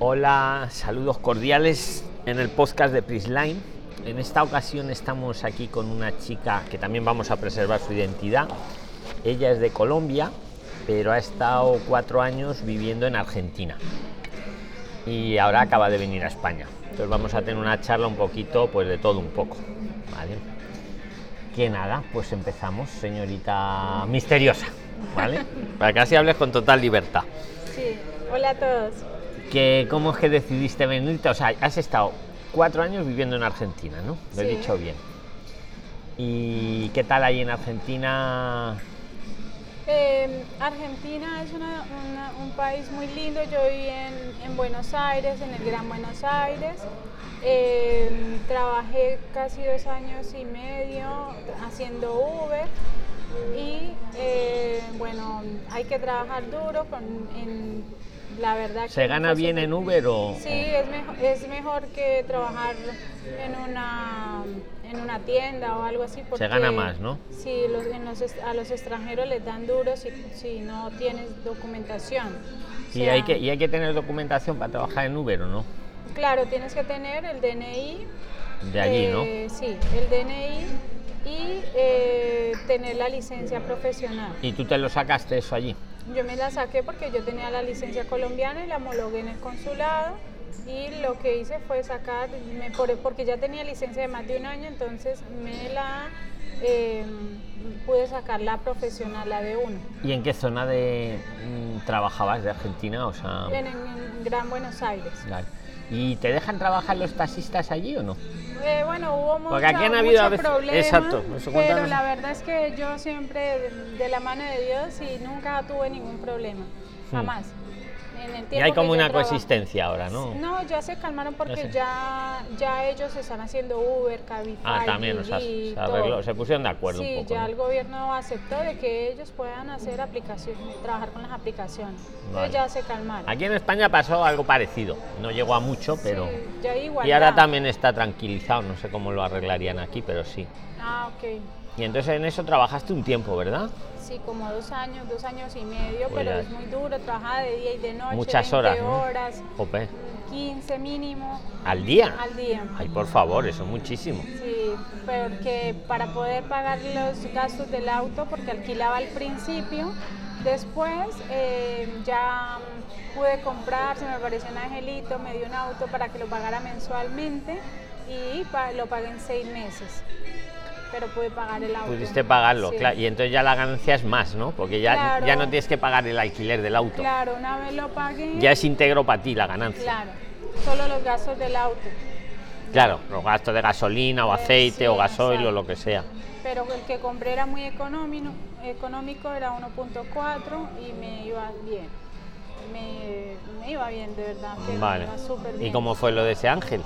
Hola, saludos cordiales en el podcast de Prisline. En esta ocasión estamos aquí con una chica que también vamos a preservar su identidad. Ella es de Colombia, pero ha estado cuatro años viviendo en Argentina y ahora acaba de venir a España. Entonces vamos a tener una charla un poquito, pues de todo un poco. ¿vale? Que nada, pues empezamos, señorita misteriosa, ¿vale? Para que así hables con total libertad. Sí, hola a todos. Que, ¿Cómo es que decidiste venirte? O sea, has estado cuatro años viviendo en Argentina, ¿no? Lo he dicho bien. ¿Y qué tal ahí en Argentina? Eh, Argentina es una- una- un país muy lindo. Yo viví en, en Buenos Aires, en el Gran Buenos Aires. Eh, trabajé casi dos años y medio haciendo Uber. Y eh, bueno, hay que trabajar duro. Con, en, la verdad ¿Se que gana bien en Uber o...? Sí, es mejor, es mejor que trabajar en una, en una tienda o algo así. Porque, gana más, ¿no? Sí, los, en los a los extranjeros les dan duro si, si no tienes documentación. O ¿Y, hay que, ¿Y hay que tener documentación para trabajar en Uber o no? Claro, tienes que tener el DNI. De allí, ¿no? eh, Sí, el DNI y eh, tener la licencia profesional. ¿Y tú te lo sacaste eso allí? Yo me la saqué porque yo tenía la licencia colombiana y la homologué en el consulado y lo que hice fue sacar, me- por- porque ya tenía licencia de más de un año, entonces me la eh, pude sacar la profesional, la de uno, ¿Y en qué zona de mm, trabajabas de Argentina? O sea, en, en Gran Buenos Aires. claro. ¿Y te dejan trabajar los taxistas allí o no? Eh, bueno, hubo mucho, Porque aquí han habido a veces- problema, exacto, eso pero la verdad es que yo siempre de, de la mano de Dios y nunca tuve ningún problema, jamás. En el. Y hay como una coexistencia ahora, ¿no? No, ya se calmaron porque ya, ya ellos están haciendo Uber, Cabify, Ah, también, o sea, se, arregló, se pusieron de acuerdo Sí, un poco. ya ¿no? el gobierno aceptó de que ellos puedan hacer aplicaciones, trabajar con las aplicaciones. Vale. Entonces ya se calmaron. Aquí en España pasó algo parecido. No llegó a mucho, pero... Sí, ya hay Y ahora también está tranquilizado, no sé cómo lo arreglarían aquí, pero sí. Ah, ok. Y entonces en eso trabajaste un tiempo, ¿verdad? Sí, como dos años, dos años y medio, pero ya. es muy duro, trabajaba de día y de noche. Muchas 20 horas, ¿no? horas, Jope. 15 mínimo ¿Al día? al día. Ay, por favor, eso es muchísimo. Sí, porque para poder pagar los gastos del auto, porque alquilaba al principio, después eh, ya pude comprar, se me apareció un angelito, me dio un auto para que lo pagara mensualmente y lo pagué en seis meses, pero pude pagar el auto. Pudiste pagarlo, Sí. claro. Y entonces ya la ganancia es más, ¿no? Porque ya, Claro. ya no tienes que pagar el alquiler del auto. Claro, una vez lo pagué. Ya es íntegro para ti la ganancia. Claro, solo los gastos del auto. Claro, los gastos de gasolina o aceite sí, o gasoil o lo que sea. Pero el que compré era muy económico, económico era 1.4 y me iba bien. Me, me iba bien, de verdad. que me Vale. iba súper ¿Y bien. cómo fue lo de ese ángel?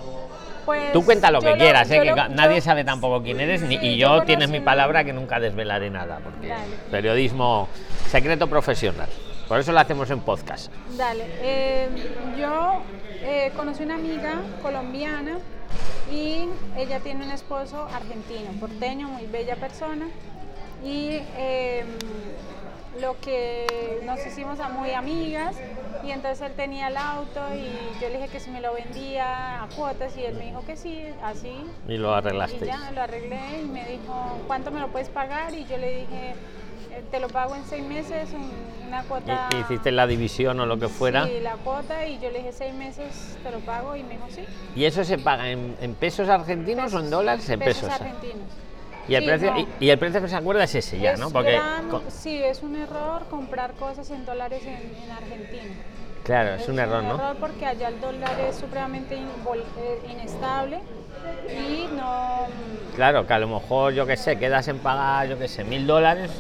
Pues, Tú cuenta lo que quieras, ¿eh? que lo- nadie yo- sabe tampoco quién eres ni, y yo yo tienes mi palabra que nunca desvelaré nada, porque Dale. periodismo secreto profesional. Por eso lo hacemos en podcast. Dale, eh, yo eh, conocí una amiga colombiana y ella tiene un esposo argentino, porteño, muy bella persona. Y eh, lo que nos hicimos a muy amigas y entonces él tenía el auto y yo le dije que si me lo vendía a cuotas y él me dijo que sí, así. Y lo Y arreglasteis. ya lo arreglé y me dijo, ¿cuánto me lo puedes pagar? Y yo le dije, "Eh, te lo pago en seis meses, un- una cuota. Y- y hiciste la división o lo que fuera. Sí, la cuota y yo le dije seis meses te lo pago y me dijo sí. ¿Y eso se paga en, en pesos argentinos o en dólares? En pesos. argentinos. Y el, Sí, precio, no. y, y el precio que se acuerda es ese ya, Es ¿no? Porque, gran- sí, es un error comprar cosas en dólares en, en Argentina. claro, es un error, ¿no? error porque allá el dólar es supremamente in- eh, inestable y no... Claro, que a lo mejor, yo qué sé, quedas en pagar, yo qué sé, mil dólares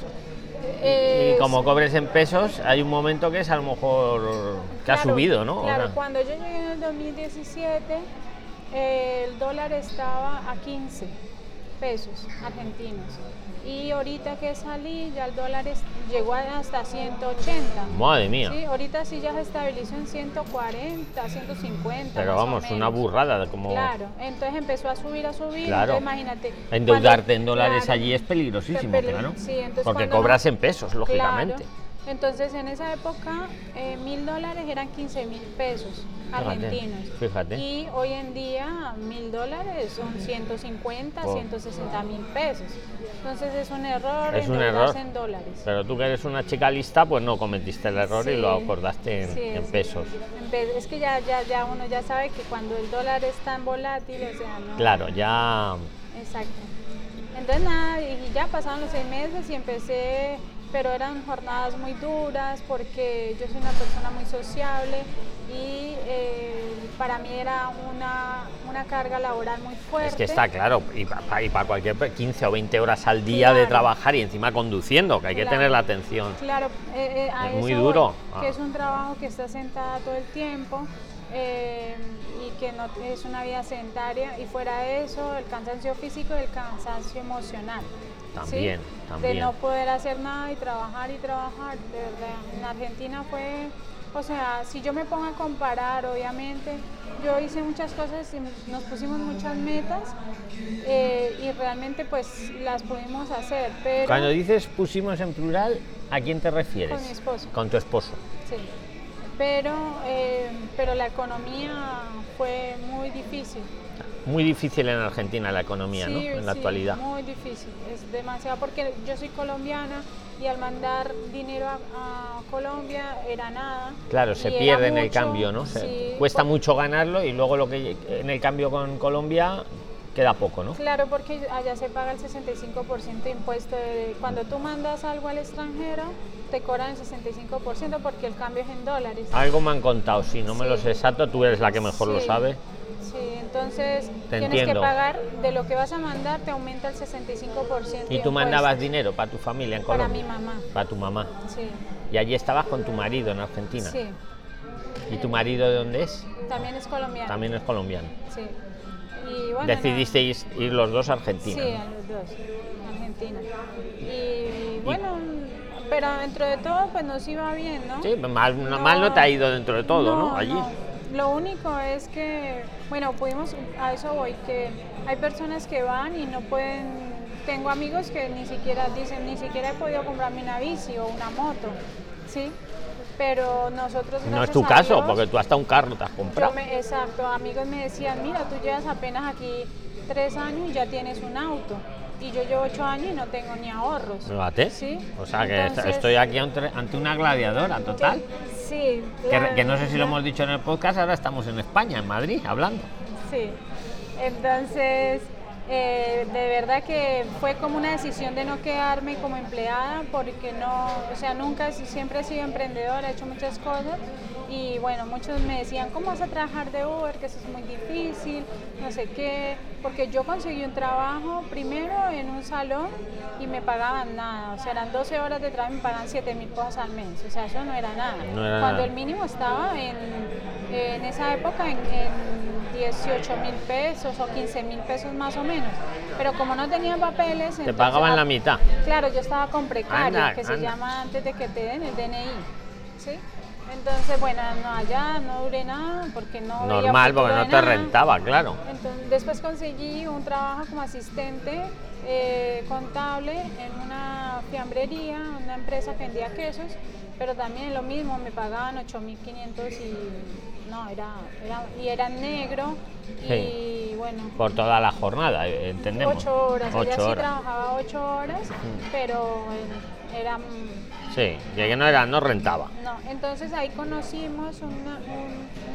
eh, y como cobres en pesos, hay un momento que es a lo mejor que ha subido, ¿no? Claro, cuando yo llegué en el 2017, eh, el dólar estaba a 15 pesos argentinos. Y ahorita que salí, ya el dólar llegó hasta 180. Madre mía. Sí, ahorita sí ya se estabilizó en 140, 150. Pero vamos, una burrada, como Claro, entonces empezó a subir, a subir. Claro. entonces imagínate. endeudarte cuando- en dólares claro, allí es peligrosísimo, claro. sí, entonces Porque cuando- cobras en pesos, lógicamente. Claro. Entonces en esa época eh, mil dólares eran 15 mil pesos argentinos. fíjate. Y hoy en día mil dólares son 150, Oh. 160 mil pesos. Entonces es un error Es un error. en dólares. Pero tú que eres una chica lista, pues no cometiste el error y lo acordaste en, sí, en sí. pesos. Es que ya, ya, ya uno ya sabe que cuando el dólar es tan volátil, o sea, no. Claro, ya Exacto. Entonces nada, y ya pasaron los seis meses y empecé, pero eran jornadas muy duras porque yo soy una persona muy sociable y eh, para mí era una, una carga laboral muy fuerte. es que está claro, y para cualquier pe- 15 o 20 horas al día de trabajar y encima conduciendo, que hay que tener la atención. Claro, eh, eh, a Es eso muy voy, duro. Que Ah. es un trabajo que está sentada todo el tiempo eh, y que no es una vida sedentaria. Y fuera de eso, el cansancio físico y el cansancio emocional. ¿sí? También, también. De no poder hacer nada y trabajar y trabajar. De verdad, en Argentina fue. O sea, si yo me pongo a comparar, obviamente, yo hice muchas cosas y nos pusimos muchas metas eh, y realmente pues las pudimos hacer, pero... Cuando dices pusimos en plural, ¿a quién te refieres? Con mi esposo. Con tu esposo. Sí, pero, eh, pero la economía fue muy difícil. Muy difícil en Argentina la economía, ¿no? Sí, En la sí, actualidad. Muy difícil, es demasiado, porque yo soy colombiana y al mandar dinero a, a Colombia era nada. Claro, se pierde en el cambio, ¿no? Se- sí, cuesta mucho ganarlo y luego lo que en el cambio con Colombia queda poco, ¿no? Claro, porque allá se paga el 65% de impuesto. de- cuando tú mandas algo al extranjero, te cobran el 65% porque el cambio es en dólares. Algo me han contado, si no me Sí. lo sé exacto, tú eres la que mejor lo sabe. Sí, entonces Te tienes entiendo. que pagar de lo que vas a mandar, te aumenta el 65%. Y tú mandabas dinero para tu familia en Para Colombia. mi mamá. Para tu mamá. Sí, Y allí estabas con tu marido en Argentina. sí. ¿Y tu marido de dónde es? También es colombiano. También es colombiano. Sí. Y bueno, Decidisteis ir los dos a Argentina. Sí, los dos, Argentina. Y bueno, pero dentro de todo, pues nos iba bien, ¿no? Sí, mal no, mal no te ha ido dentro de todo, ¿no? Allí. Lo único es que, bueno, pudimos, a eso voy, que hay personas que van y no pueden, tengo amigos que ni siquiera dicen, ni siquiera he podido comprarme una bici o una moto, ¿sí? Pero nosotros... No es tu caso, Dios, porque tú hasta un carro te has comprado. me- exacto, amigos me decían, mira, tú llevas apenas aquí tres años y ya tienes un auto. Y yo llevo ocho años y no tengo ni ahorros. Fíjate. Sí. O sea que Entonces- estoy aquí ante una gladiadora total. Sí. Que, no sé si lo hemos dicho en el podcast, ahora estamos en España, en Madrid, hablando. Sí. Entonces, eh, de verdad que fue como una decisión de no quedarme como empleada porque no, o sea, nunca, siempre he sido emprendedora, he hecho muchas cosas y bueno, muchos me decían, ¿cómo vas a trabajar de Uber? Que eso es muy difícil, no sé qué, porque yo conseguí un trabajo primero en un salón y me pagaban nada, o sea, eran 12 horas de trabajo y me pagaban 7 mil pesos al mes, o sea, eso no era nada. No era Cuando nada. el mínimo estaba en, en esa época en, en 18 mil pesos o 15 mil pesos más o menos. Pero como no tenía papeles... Te entonces, pagaban la mitad. Claro, yo estaba con precario, Anda, que se llama antes de que te den el DNI. ¿sí? Entonces, bueno, no, allá no duré nada porque no... Normal, porque no te nada. rentaba, claro. Entonces, después conseguí un trabajo como asistente eh, contable en una fiambrería, una empresa que vendía quesos, pero también lo mismo, me pagaban 8.500 y no, era, era, y era negro y Sí. bueno, Por toda la jornada, eh, entendemos. ocho horas, Ocho sí horas. trabajaba ocho horas, pero eh, era Sí, que no era, no rentaba. no, entonces ahí conocimos un,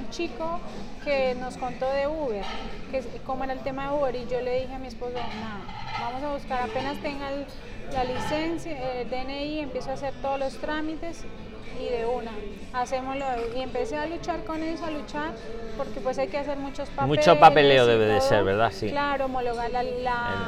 chico que nos contó de Uber, que cómo era el tema de Uber, y yo le dije a mi esposo, nada, vamos a buscar apenas tenga la licencia, el DNI, empiezo a hacer todos los trámites y de una, hacémoslo. Y empecé a luchar con eso, a luchar, porque pues hay que hacer muchos papeles. Mucho papeleo debe de ser, ¿verdad? Sí. Claro, homologar la,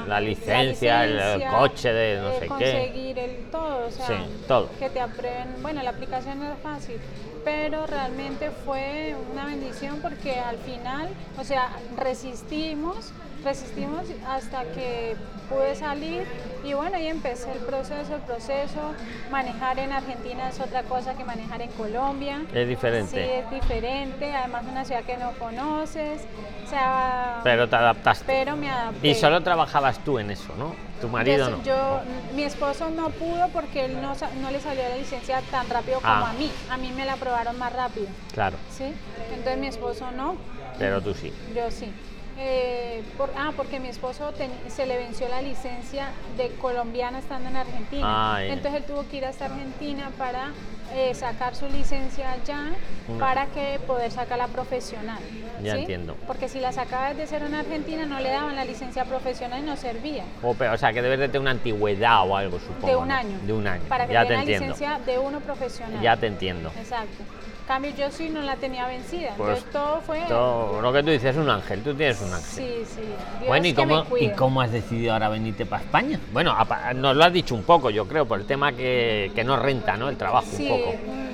la, licencia, el- coche de no eh, sé qué. conseguir el todo, o sea, Sí, todo. que te aprueben. Bueno, la aplicación no es fácil, pero realmente fue una bendición porque al final, o sea, resistimos, resistimos hasta que pude salir Y bueno, ahí empecé el proceso, el proceso. Manejar en Argentina es otra cosa que manejar en Colombia. Es diferente. Sí, es diferente. Además, una ciudad que no conoces. O sea, Pero te adaptaste. pero me adapté. Y solo trabajabas tú en eso, ¿no? Tu marido yo, no. yo- mi esposo no pudo porque él no, no le salió la licencia tan rápido como Ah. a mí. A mí me la aprobaron más rápido, Claro, ¿sí? Entonces mi esposo no, pero tú sí. yo sí. Eh, por- ah, porque mi esposo ten- se le venció la licencia de colombiana estando en Argentina. Ah. Entonces él tuvo que ir hasta Argentina para eh, sacar su licencia allá Mm. para que poder sacar la profesional. Ya ¿sí? entiendo. Porque si la sacaba desde cero en Argentina no le daban la licencia profesional y no servía. O, pe- o sea, que debes de tener una antigüedad o algo, supongo. De un ¿no? año. De un año. Para que ya te entiendo. licencia de uno profesional. Ya te entiendo. Exacto. Cambio yo sí no la tenía vencida. Pues Entonces todo fue. Todo lo que tú dices es un ángel, tú tienes un ángel. Sí, sí. Dios bueno, ¿y cómo, ¿y cómo has decidido ahora venirte para España? Bueno, nos lo has dicho un poco, yo creo, por el tema que, que no renta, ¿no? El trabajo Sí, un poco.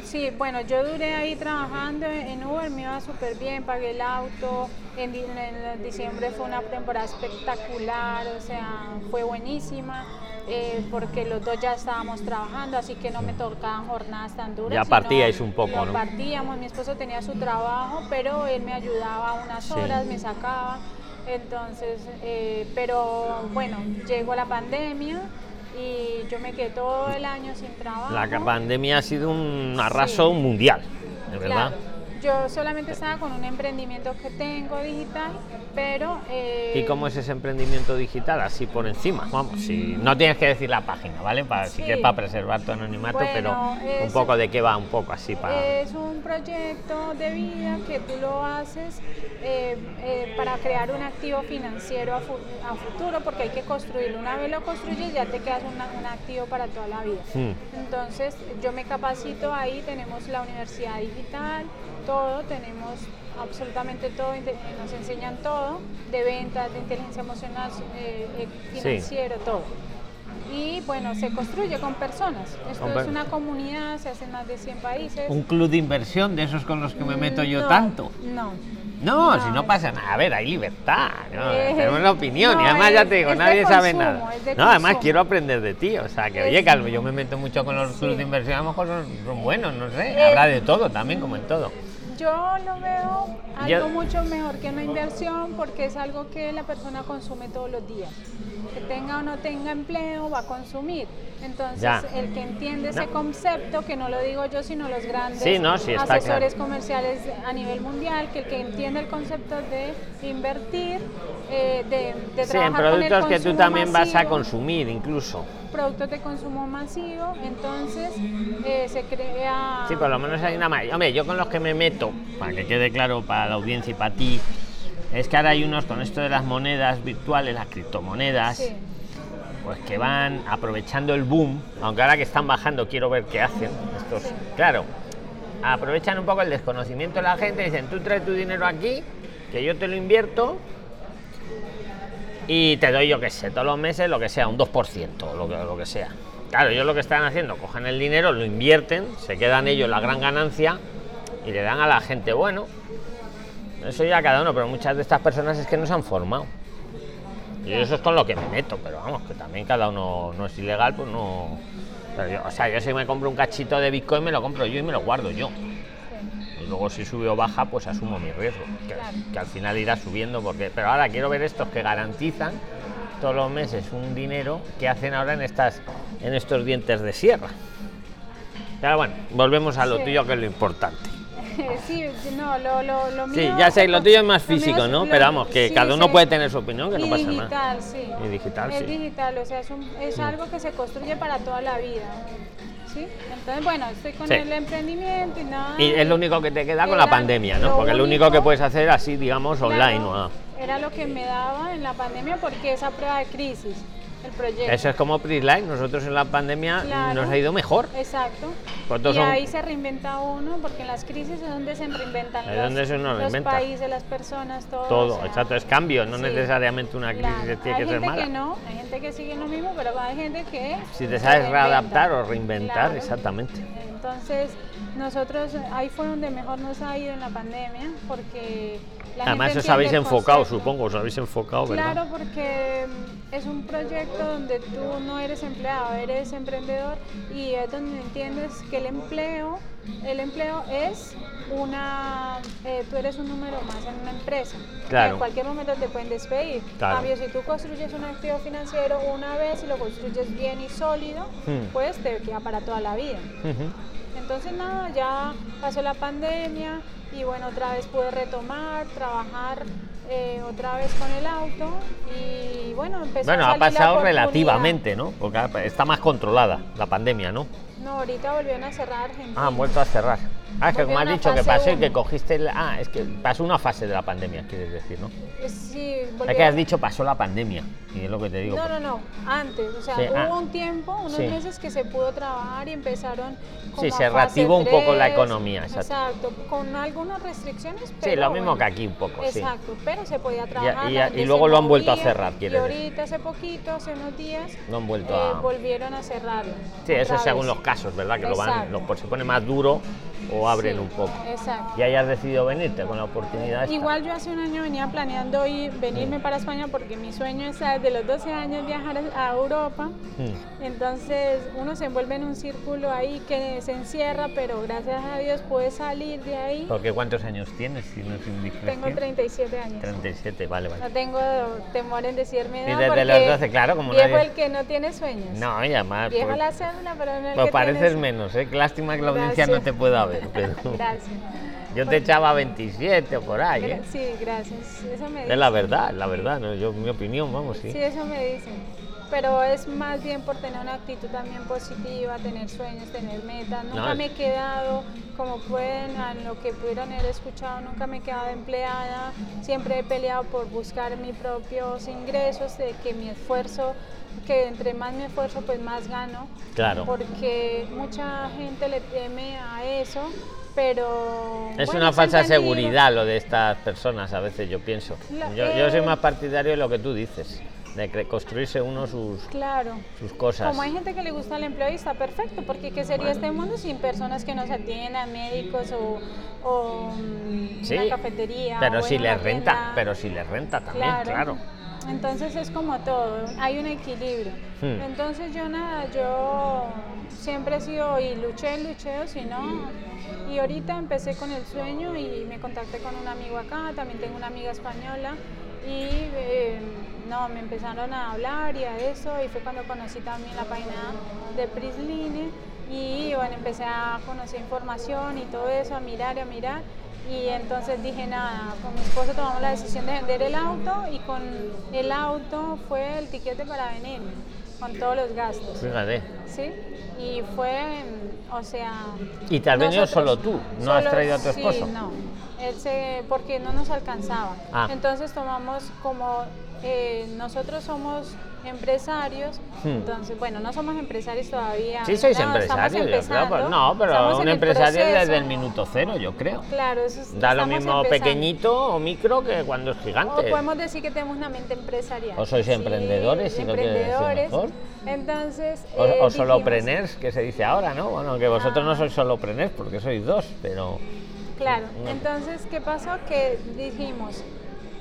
Sí, bueno, yo duré ahí trabajando en Uber, me iba súper bien, pagué el auto, en, en diciembre fue una temporada espectacular, o sea, fue buenísima, eh, porque los dos ya estábamos trabajando, así que no me tocaban jornadas tan duras. Ya partíais un poco, ¿no? Partíamos, mi esposo tenía su trabajo, pero él me ayudaba unas Sí. horas, me sacaba, entonces, eh, pero bueno, llegó la pandemia. Y yo me quedé todo el año sin trabajo. La pandemia ha sido un arraso mundial, de verdad. Claro. Yo solamente estaba con un emprendimiento que tengo digital, pero... eh, ¿Y cómo es ese emprendimiento digital? Así por encima, vamos, si no tienes que decir la página, ¿vale? Para, Si Sí. quieres para preservar tu anonimato, Bueno, pero un poco de qué va, un poco así para... Es un proyecto de vida que tú lo haces eh, eh, para crear un activo financiero a, fu- a futuro, porque hay que construirlo. Una vez lo construyes, ya te quedas una- un activo para toda la vida. Hmm. Entonces, yo me capacito ahí, tenemos la universidad digital, todo, tenemos absolutamente todo, nos enseñan todo, de ventas, de inteligencia emocional, eh, eh, Sí. financiero, todo. Y bueno, se construye con personas. Esto es una comunidad, se hace en más de 100 países. Un club de inversión de esos con los que me meto yo No, tanto. No. No, No. si no pasa nada. A ver, hay libertad. ¿no? Eh, Tenemos la opinión. y además ya te digo, nadie sabe nada. No, además consumo. quiero aprender de ti. O sea, que Es- oye, Calvo, yo me meto mucho con los clubes Sí. de inversión. A lo mejor son, son buenos, no sé. Eh, Habrá de todo también, como en todo. Yo lo veo algo mucho mejor que una inversión porque es algo que la persona consume todos los días. Que tenga o no tenga empleo, va a consumir. Entonces, Ya. el que entiende ese No. concepto, que no lo digo yo, sino los grandes Sí, no, sí, asesores claro. comerciales a nivel mundial, que el que entiende el concepto de invertir, eh, de, de Sí, en trabajar con el productos que tú también vas a consumir, incluso. productos de consumo masivo, entonces eh, se crea... Sí, por lo menos hay una Hombre, yo con los que me meto, para que quede claro para la audiencia y para ti, es que ahora hay unos con esto de las monedas virtuales, las criptomonedas, Sí. pues que van aprovechando el boom, aunque ahora que están bajando quiero ver qué hacen estos. Sí. Claro, aprovechan un poco el desconocimiento de la gente, dicen, tú traes tu dinero aquí, que yo te lo invierto y te doy, yo qué sé, todos los meses lo que sea, un 2%, lo que, lo que sea. Claro, ellos lo que están haciendo, cogen el dinero, lo invierten, se quedan ellos la gran ganancia y le dan a la gente, bueno, eso ya cada uno, pero muchas de estas personas es que no se han formado. Y eso es con lo que me meto, pero vamos, que también cada uno no es ilegal, pues no. pero yo- o sea, yo si me compro un cachito de Bitcoin, me lo compro yo y me lo guardo yo. Y luego si sube o baja, pues asumo mi riesgo. Que, al final irá subiendo, porque. Pero ahora quiero ver estos que garantizan todos los meses un dinero que hacen ahora en estas en estos dientes de sierra. Pero bueno, volvemos a lo Sí. tuyo que es lo importante. Sí, no, lo, lo, lo Sí, mío- ya sé, lo tuyo es más físico, es- ¿no? Pero vamos, que sí, cada uno puede tener su opinión, que no pasa nada. digital, sí. Y digital, es sí. digital, o sea, es, un- es algo que se construye para toda la vida. ¿Sí? Entonces, bueno, estoy con Sí. el emprendimiento y nada. Y es lo único que te queda con la pandemia, ¿no? lo Porque lo único que puedes hacer así, digamos, Claro, online. ¿no? Era lo que me daba en la pandemia porque esa prueba de crisis, el proyecto. Eso es como Prisline. Nosotros en la pandemia Claro. nos ha ido mejor. Exacto. Pues y son- ahí se reinventa uno, porque en las crisis es donde se reinventan Es los, donde se nos los países, las personas, todo. Todo, o sea, exacto, es cambio, no sí. necesariamente una crisis Claro. tiene hay que ser gente mala. que no, hay gente que sigue lo mismo, pero hay gente que Si te sabes reinventa. readaptar o reinventar, Claro. exactamente. Entonces, nosotros ahí fue donde mejor nos ha ido en la pandemia, porque Además os habéis enfocado, supongo, os habéis enfocado, ¿verdad? Claro, porque mm, es un proyecto donde tú no eres empleado, eres emprendedor y es donde entiendes que el empleo, el empleo es una, eh, tú eres un número más en una empresa. Claro. En cualquier momento te pueden despedir. Claro. Cambio, si tú construyes un activo financiero una vez y lo construyes bien y sólido, Hmm. pues te queda para toda la vida. Ujú. Entonces nada, ya pasó la pandemia y bueno, otra vez pude retomar, trabajar eh, otra vez con el auto y bueno, empezó Bueno, a ha salir la pasado relativamente, ¿no? Porque ha- está más controlada la pandemia, ¿no? No, ahorita volvieron a cerrar Argentina. Ah, han vuelto a cerrar. Ah, es que como has dicho que pasó y que cogiste el... Ah, es que pasó una fase de la pandemia, quieres decir, ¿no? Eh, Sí, Es que has dicho pasó la pandemia, y es lo que te digo. No, no, no, antes, o sea, Sí, hubo ah. un tiempo, unos Sí. meses que se pudo trabajar y empezaron como Sí, se reactivó un poco la economía, exacto. Exacto, con algunas restricciones, Sí, pero lo mismo bueno, que aquí un poco, sí. Exacto, pero se podía trabajar. y- luego lo han vuelto a cerrar, quiere Y decir. ahorita hace poquito, hace unos días, No han vuelto eh, a- volvieron a cerrarlo. Sí, eso es según los casos, ¿verdad? Que lo van, Exacto. lo, por se pone más duro o abren Sí, un poco. Exacto. Y hayas decidido venirte con la oportunidad esta. Igual yo hace un año venía planeando ir, venirme para España porque mi sueño es desde los 12 años viajar a Europa. Mm. Entonces uno se envuelve en un círculo ahí que se encierra, pero gracias a Dios puede salir de ahí. Porque ¿cuántos años tienes? Si no es? Tengo 37 años. 37, vale, No vale. tengo temor en decirme Y nada desde porque los 12, claro, como viejo nadie- el que no tiene sueños. No, y además, Viejo pues, la cédula, pero no el pues que pareces tiene menos, ¿eh? Lástima que la audiencia no Gracias. te pueda ver. Pero Gracias. yo te echaba 27 o por ahí, ¿eh? Sí, gracias. Eso me Es la verdad, la verdad, ¿no? Yo, mi opinión, vamos, sí. Sí, eso me dicen. Pero es más bien por tener una actitud también positiva, tener sueños, tener metas. Nunca No, me he quedado, como pueden, a lo que pudieron haber escuchado, nunca me he quedado empleada. Siempre he peleado por buscar mis propios ingresos, de que mi esfuerzo, que entre más me esfuerzo, pues más gano. Claro. Porque mucha gente le teme a eso, pero... Es bueno, una falsa seguridad lo de estas personas, a veces yo pienso. La- Yo, yo soy eh, más partidario de lo que tú dices, de construirse uno sus, Claro. sus cosas. Como hay gente que le gusta el empleo y está perfecto, porque ¿qué sería este mundo sin personas que nos atiendan, médicos o, o, mm, Sí, una cafetería? pero o si les una renta, pero si les renta también, claro. Entonces es como todo, hay un equilibrio. Hmm. Entonces yo nada, yo siempre he sido y luché, luché, o si no. Y ahorita empecé con el sueño y me contacté con un amigo acá, también tengo una amiga española y eh, no, me empezaron a hablar y a eso y fue cuando conocí también la página de Prisline y bueno, empecé a conocer información y todo eso, a mirar y a mirar y entonces dije nada, con mi esposo tomamos la decisión de vender el auto y con el auto fue el tiquete para venirme, con todos los gastos, Fíjate. ¿sí? Y fue, o sea... ¿Y te has venido solo tú? ¿No has traído a tu esposo? Sí, no, él se, porque no nos alcanzaba. Ah. Entonces tomamos como, eh, nosotros somos empresarios, Hmm. entonces, bueno, no somos empresarios todavía. Sí, sois no, estamos empresario, yo creo. pues no, pero un empresario desde el minuto cero, yo creo. Claro, eso es- Da lo mismo empezando. pequeñito o micro que cuando es O gigante. podemos decir que tenemos una mente empresarial. O sois emprendedores, si lo emprendedores. Entonces. O, eh, o dijimos, solopreneurs, que se dice ahora, ¿no? Bueno, que vosotros no Ah. sois solopreneurs porque sois dos, pero... Claro, No. entonces, ¿qué pasó? Que dijimos,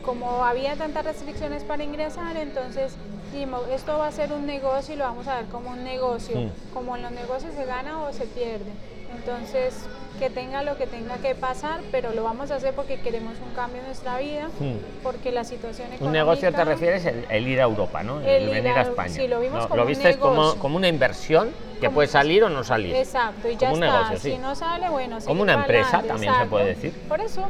como había tantas restricciones para ingresar, entonces dijimos, esto va a ser un negocio y lo vamos a ver como un negocio. Como en los negocios se gana o se pierde. Entonces, que tenga lo que tenga que pasar, pero lo vamos a hacer porque queremos un cambio en nuestra vida, porque la situación económica... Un negocio te refieres el, el ir a Europa, ¿no? El, El ir venir a a- España. sí, lo vimos No, como un viste como, negocio. como una inversión que Como- puede salir o no salir. Exacto, y Como ya un está. negocio, sí. Si no sale, bueno, Como una empresa también se exacto. puede decir. Por eso,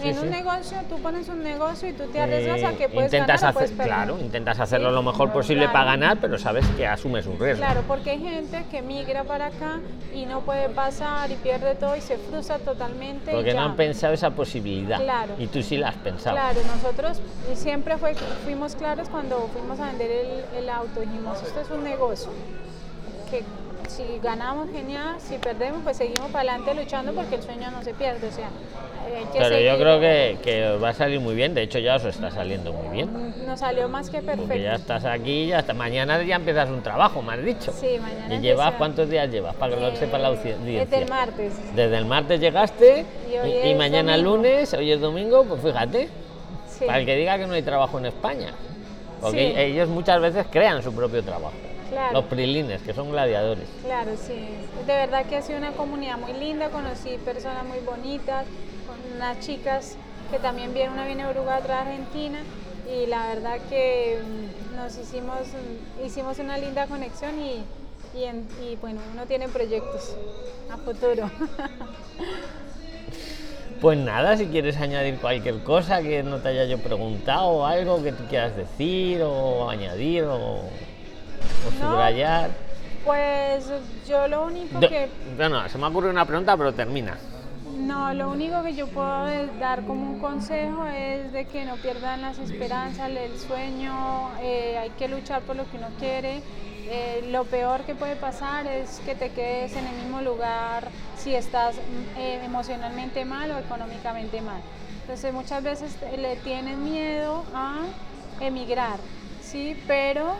Sí, en sí. un negocio, tú pones un negocio y tú te arriesgas a Eh, que puedes intentas ganar puedes claro, intentas hacerlo Sí, lo mejor posible claro. para ganar, pero sabes que asumes un riesgo. Claro, porque hay gente que migra para acá y no puede pasar y pierde todo y se frustra totalmente. Porque no han pensado esa posibilidad. Claro. Y tú sí la has pensado. Claro, nosotros siempre fue, fuimos claros cuando fuimos a vender el, el auto, dijimos, esto es un negocio, que si ganamos, genial, si perdemos, pues seguimos para adelante luchando porque el sueño no se pierde, o sea, hay que Pero yo creo que, que va a salir muy bien, de hecho ya os está saliendo muy bien. Nos salió más que perfecto. Porque ya estás aquí, ya hasta mañana ya empiezas un trabajo, me has dicho. Sí, mañana ¿Y llevas cuántos días llevas? Para que lo Eh, sepa la audiencia. Desde el martes. Desde el martes llegaste Y y, y mañana domingo. lunes, hoy es domingo, pues fíjate, Sí. para el que diga que no hay trabajo en España. Porque Sí. ellos muchas veces crean su propio trabajo. Claro. Los prilines, que son gladiadores. Claro, sí. De verdad que ha sido una comunidad muy linda, conocí personas muy bonitas, con unas chicas que también vienen, una viene de Uruguay, otra de Argentina, y la verdad que mm, nos hicimos, mm, hicimos una linda conexión y, y, en- y, bueno, uno tiene proyectos a futuro. Pues nada, si quieres añadir cualquier cosa que no te haya yo preguntado, o algo que tú quieras decir, o añadir, o, o No. subrayar. pues yo lo único De- que Bueno, se me ocurre una pregunta, pero termina. No, lo único que yo puedo dar como un consejo es de que no pierdan las esperanzas, el sueño, eh, hay que luchar por lo que uno quiere. Eh, lo peor que puede pasar es que te quedes en el mismo lugar si estás eh, emocionalmente mal o económicamente mal. Entonces muchas veces le tienen miedo a emigrar, ¿sí? Pero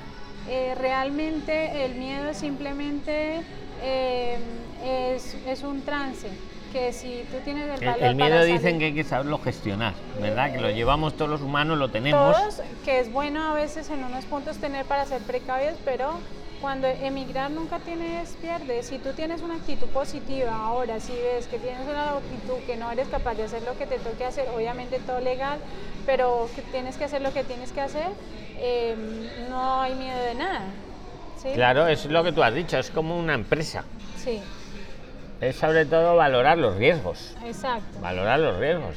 eh, realmente el miedo simplemente eh, es, es un trance, que si tú tienes el El, valor el miedo para dicen salir- que hay que saberlo gestionar, ¿verdad? Que lo llevamos todos los humanos, lo tenemos. todos, que es bueno a veces en unos puntos tener para ser precavidos, pero cuando emigrar nunca tienes pierde. Si tú tienes una actitud positiva ahora, si ves que tienes una actitud que no eres capaz de hacer lo que te toque hacer, obviamente todo legal, pero que tienes que hacer lo que tienes que hacer, eh, no hay miedo de nada. ¿sí? Claro, es lo que tú has dicho, es como una empresa. Sí, Es sobre todo valorar los riesgos. exacto. Valorar los riesgos.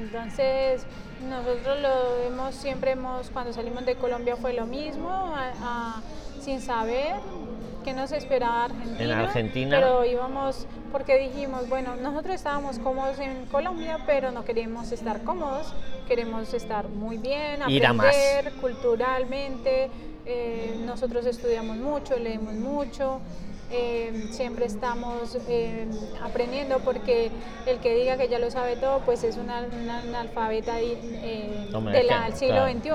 Entonces, nosotros lo hemos, siempre hemos, cuando salimos de Colombia fue lo mismo, a- a- sin saber qué nos esperaba Argentina. En Argentina. Pero íbamos, porque dijimos, bueno, nosotros estábamos cómodos en Colombia, pero no queremos estar cómodos, queremos estar muy bien, Ir a más. aprender culturalmente. eh, nosotros estudiamos mucho, leemos mucho. eh, siempre estamos eh, aprendiendo porque el que diga que ya lo sabe todo pues es una, una analfabeta eh, del siglo claro. XXI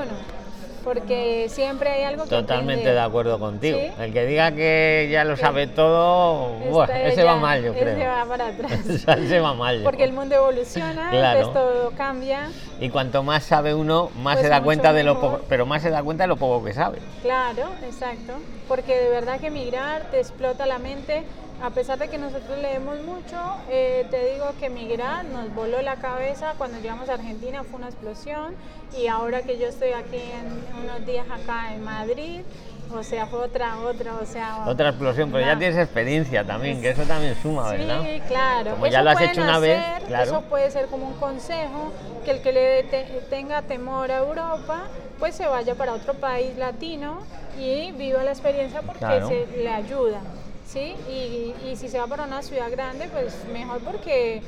porque siempre hay algo que Totalmente de acuerdo contigo. ¿Sí? El que diga que ya lo sabe todo, buah, Está ese ya- va mal, yo creo. Ese va para atrás. ese va mal. porque el mundo evoluciona, Claro. entonces todo cambia. Y cuanto más sabe uno, más Pues se da cuenta de lo poco, pero más se da cuenta de lo poco que sabe. Claro, exacto. Porque de verdad que migrar te explota la mente. A pesar de que nosotros leemos mucho, eh, te digo que migrar nos voló la cabeza. Cuando llegamos a Argentina fue una explosión. Y ahora que yo estoy aquí en unos días acá en Madrid, o sea, fue otra, otra, o sea... Otra explosión, pero ya tienes experiencia también, que eso también suma, ¿verdad? Sí, claro. Como ya lo has hecho una vez, claro. Eso puede ser como un consejo, que el que le te- tenga temor a Europa, pues se vaya para otro país latino y viva la experiencia porque Claro. se le ayuda. ¿Sí? Y, y si se va para una ciudad grande, pues mejor porque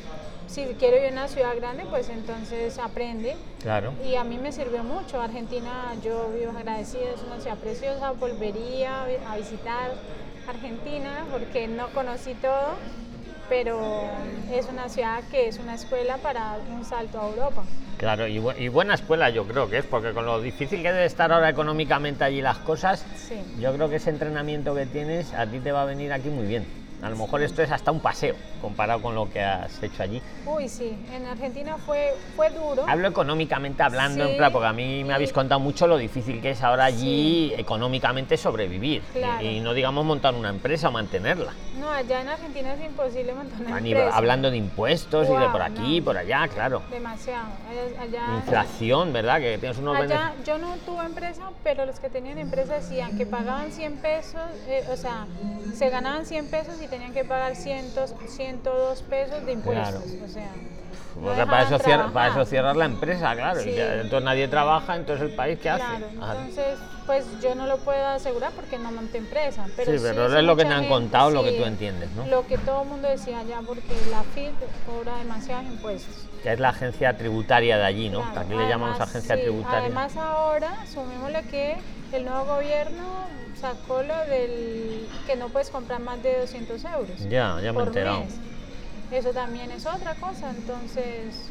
si quiere vivir en una ciudad grande, pues entonces aprende. Claro. Y a mí me sirvió mucho. Argentina, yo vivo agradecida, es una ciudad preciosa. Volvería a a visitar Argentina porque no conocí todo, pero es una ciudad que es una escuela para un salto a Europa. Claro, y, bu- y buena escuela yo creo que es, porque con lo difícil que debe estar ahora económicamente allí las cosas, Sí. yo creo que ese entrenamiento que tienes a ti te va a venir aquí muy bien. A lo mejor esto es hasta un paseo comparado con lo que has hecho allí. Uy, sí, en Argentina fue, fue duro. Hablo económicamente hablando, en Sí, plan, porque a mí me y- habéis contado mucho lo difícil que es ahora allí económicamente sobrevivir. Y- Claro. Y, no digamos montar una empresa o mantenerla. No, allá en Argentina es imposible montar una empresa. hablando de impuestos y de por aquí, no. por allá, claro. Demasiado. Allá, allá- Inflación, ¿verdad? Que tienes unos Allá yo no tuve empresa, pero los que tenían empresa decían que pagaban 100 pesos, eh, o sea, se ganaban 100 pesos y tenían que pagar 100, 102 pesos de impuestos. O sea, no para eso, cierra- para eso cierras la empresa, claro. Sí. ya- entonces nadie trabaja, entonces el país, ¿qué hace? Claro, entonces, pues yo no lo puedo asegurar porque no monté empresa. Pero Sí, pero sé es lo que te han gente, contado, lo que sí, tú entiendes, ¿no? Lo que todo el mundo decía allá, porque la FIT cobra demasiados impuestos. que es la agencia tributaria de allí, ¿no? Claro, aquí le llamamos agencia sí, tributaria. Además ahora, sumémosle que el nuevo gobierno sacó lo del que no puedes comprar más de 200 euros. Ya, ya me he enterado. mes. Eso también es otra cosa, entonces...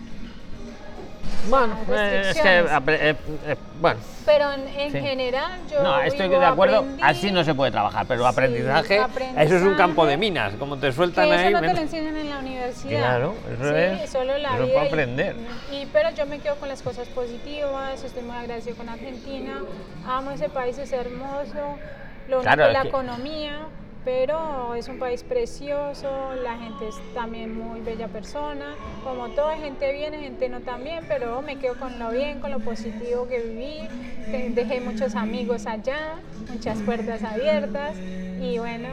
Bueno, eh, es que, eh, eh, bueno, Pero en, en Sí. general yo no, estoy de acuerdo, aprendí, así no se puede trabajar, pero Sí, aprendizaje, eso es un aprendizaje. campo de minas, como te sueltan que ahí. eso no te lo enseñan en la universidad. Claro, eso Sí, es- solo la eso es vida para aprender. Y, pero yo me quedo con las cosas positivas, estoy muy agradecido con Argentina, amo ese país, es hermoso, lo único Claro, es la que- economía, pero es un país precioso, la gente es también muy bella persona, como toda gente bien, gente no tan bien, pero me quedo con lo bien, con lo positivo que viví, dejé muchos amigos allá, muchas puertas abiertas y bueno,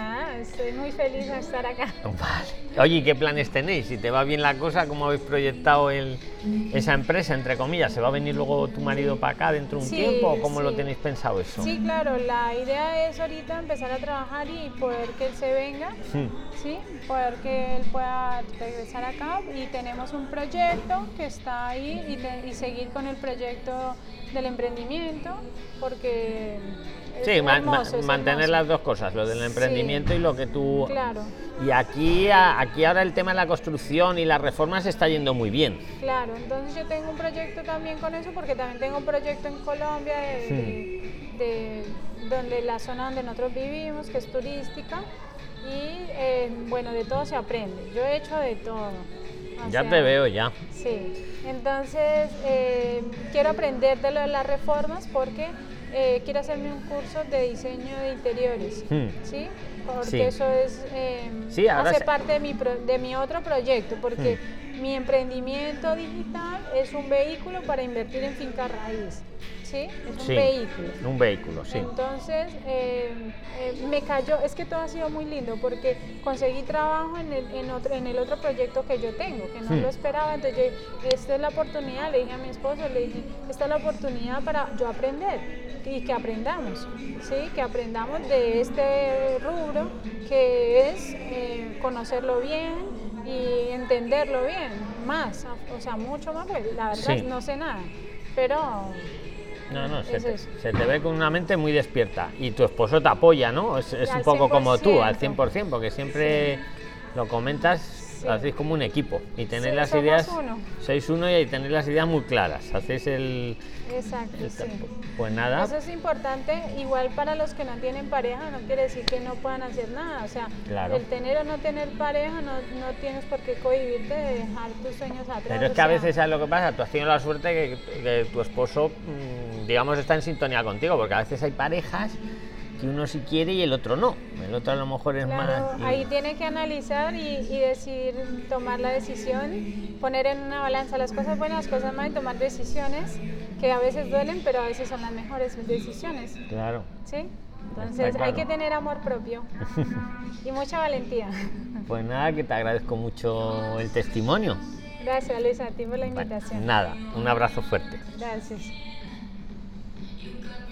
nada, estoy muy feliz de estar acá. Vale. Oye, ¿y ¿qué planes tenéis? Si te va bien la cosa, ¿cómo habéis proyectado el, esa empresa, entre comillas? ¿Se va a venir luego tu marido para acá dentro de un Sí, tiempo o cómo lo sí. tenéis pensado eso? Sí, claro, la idea es ahorita empezar a trabajar y poder que él se venga, Hmm. ¿sí? Poder que él pueda regresar acá y tenemos un proyecto que está ahí y, te- y seguir con el proyecto del emprendimiento porque Sí, ma- hermoso, mantener hermoso. las dos cosas, lo del Sí. emprendimiento y lo que tú... Claro, Y aquí, aquí ahora el tema de la construcción y las reformas está yendo muy bien. claro. Entonces yo tengo un proyecto también con eso porque también tengo un proyecto en Colombia de, de- de- donde la zona donde nosotros vivimos, que es turística. Y eh, bueno, de todo se aprende. Yo he hecho de todo. O Ya sea, te veo, ya. Sí, entonces eh, quiero aprender de lo de las reformas porque eh, quiero hacerme un curso de diseño de interiores, Hmm. ¿sí? Porque Sí. eso es, eh, Sí, hace parte de mi, pro- de mi otro proyecto, porque mi emprendimiento digital es un vehículo para invertir en finca raíz, ¿sí? Es un Sí, vehículo. Un vehículo, sí. Entonces, eh, eh, me cayó, es que todo ha sido muy lindo porque conseguí trabajo en el, en otro, en el otro proyecto que yo tengo, que no Hmm. lo esperaba, entonces yo, esta es la oportunidad, le dije a mi esposo, le dije, esta es la oportunidad para yo aprender y que aprendamos, ¿sí? Que aprendamos de este rubro que es eh, conocerlo bien y entenderlo bien, más, o sea, mucho más, pues la verdad Sí. no sé nada, pero No, no, se Es te, eso. se te ve con una mente muy despierta. Y tu esposo te apoya, ¿no? Es, es un poco como tú, al 100%. 100%, porque siempre lo comentas, hacéis como un equipo. Y Sí, las ideas, uno. sois uno y tenéis las ideas muy claras. Hacéis el... Exacto, el sí. Pues nada, Eso es importante, igual para los que no tienen pareja, no quiere decir que no puedan hacer nada. O sea, Claro. el tener o no tener pareja, no, no tienes por qué cohibirte de dejar tus sueños atrás. Pero es o que a veces, ¿sabes lo que pasa? Tú has tenido la suerte que, que tu esposo, mm, digamos, está en sintonía contigo, porque a veces hay parejas que uno sí quiere y el otro no. El otro a lo mejor es Claro, más... ahí tiene que analizar y, y decidir, tomar la decisión, poner en una balanza las cosas buenas, las cosas malas y tomar decisiones que a veces duelen, pero a veces son las mejores decisiones. Claro. ¿Sí? Entonces claro. hay que tener amor propio y mucha valentía. Pues nada, que te agradezco mucho el testimonio. Gracias Luisa a ti por la invitación. Nada, un abrazo fuerte. Gracias.